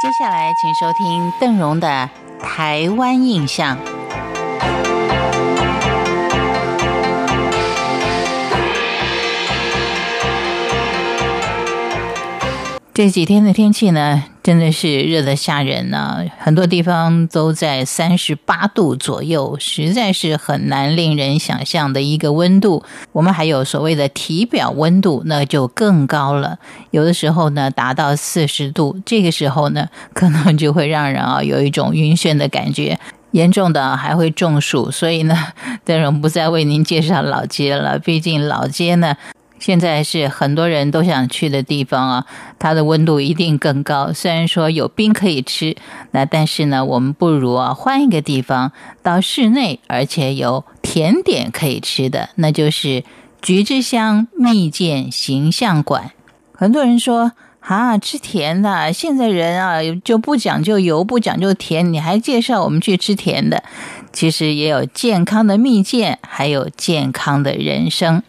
接下来，请收听邓荣的《台湾印象》。这几天的天气呢，真的是热得吓人呢，很多地方都在三十八度左右，实在是很难令人想象的一个温度。我们还有所谓的体表温度，那就更高了，有的时候呢达到四十度，这个时候呢，可能就会让人啊有一种晕眩的感觉，严重的还会中暑。所以呢，邓荣不再为您介绍老街了，毕竟老街呢。现在是很多人都想去的地方啊，它的温度一定更高。虽然说有冰可以吃，那但是呢，我们不如啊换一个地方，到室内，而且有甜点可以吃的，那就是菊之乡蜜饯形象馆。很多人说啊，吃甜的，现在人啊就不讲究油，不讲究甜，你还介绍我们去吃甜的？其实也有健康的蜜饯，还有健康的人生。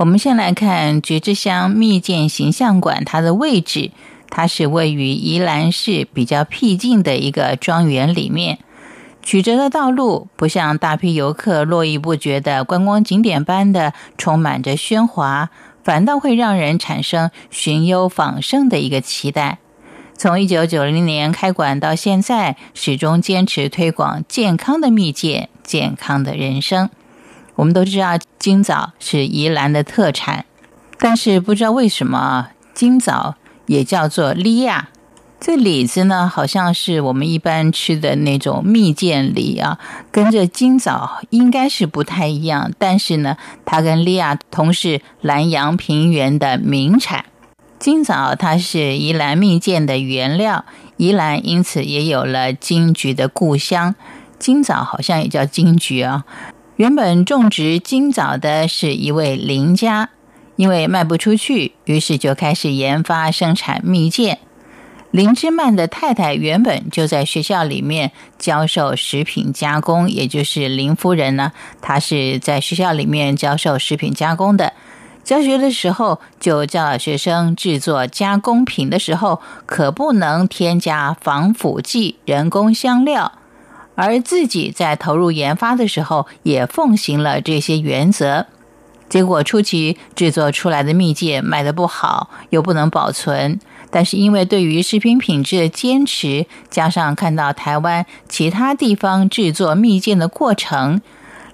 我们先来看菊之乡蜜饯形象馆，它的位置，它是位于宜兰市比较僻静的一个庄园里面。曲折的道路不像大批游客络绎不绝的观光景点般的充满着喧哗，反倒会让人产生寻幽访胜的一个期待。从一九九零年开馆到现在，始终坚持推广健康的蜜饯、健康的人生。我们都知道金枣是宜兰的特产，但是不知道为什么金枣也叫做梨呀。这李子呢，好像是我们一般吃的那种蜜饯梨啊，跟这金枣应该是不太一样。但是呢，它跟梨亚同是南阳平原的名产。金枣它是宜兰蜜饯的原料，宜兰因此也有了金桔的故乡。金枣好像也叫金桔啊。原本种植金枣的是一位林家，因为卖不出去，于是就开始研发生产蜜饯。林之曼的太太原本就在学校里面教授食品加工，也就是林夫人呢，她是在学校里面教授食品加工的。教学的时候就教学生制作加工品的时候，可不能添加防腐剂、人工香料。而自己在投入研发的时候，也奉行了这些原则。结果初期制作出来的蜜饯卖得不好，又不能保存。但是因为对于食品品质的坚持，加上看到台湾其他地方制作蜜饯的过程，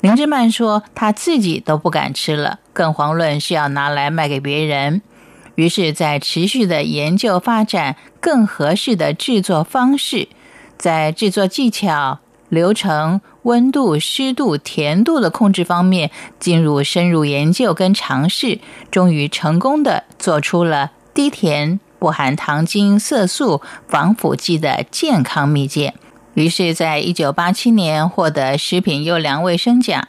林志曼说他自己都不敢吃了，更遑论是要拿来卖给别人。于是，在持续的研究发展更合适的制作方式，在制作技巧。流程、温度、湿度、甜度的控制方面进入深入研究跟尝试，终于成功的做出了低甜、不含糖精、色素、防腐剂的健康蜜饯。于是，在一九八七年获得食品优良卫生奖。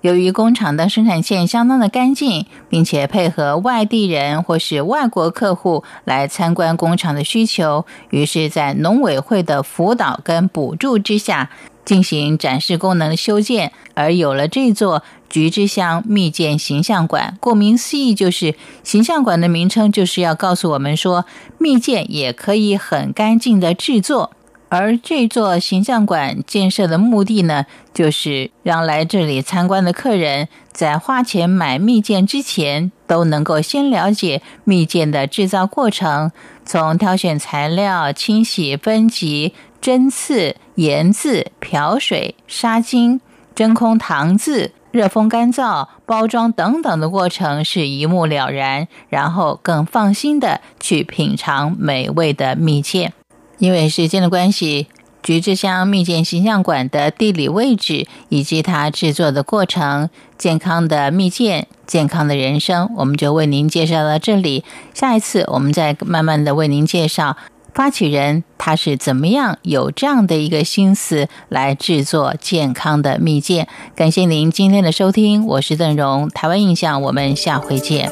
由于工厂的生产线相当的干净，并且配合外地人或是外国客户来参观工厂的需求，于是，在农委会的辅导跟补助之下。进行展示功能修建，而有了这座菊之乡蜜饯形象馆。顾名思义，就是形象馆的名称，就是要告诉我们说，蜜饯也可以很干净的制作。而这座形象馆建设的目的呢，就是让来这里参观的客人在花钱买蜜饯之前，都能够先了解蜜饯的制造过程，从挑选材料、清洗、分级。针刺、研渍、漂水、杀精、真空糖渍、热风干燥、包装等等的过程是一目了然，然后更放心的去品尝美味的蜜饯。因为时间的关系，橘之乡蜜饯形象馆的地理位置以及它制作的过程，健康的蜜饯、健康的人生，我们就为您介绍到这里。下一次我们再慢慢的为您介绍。发起人他是怎么样有这样的一个心思来制作健康的蜜饯？感谢您今天的收听，我是邓荣，台湾印象，我们下回见。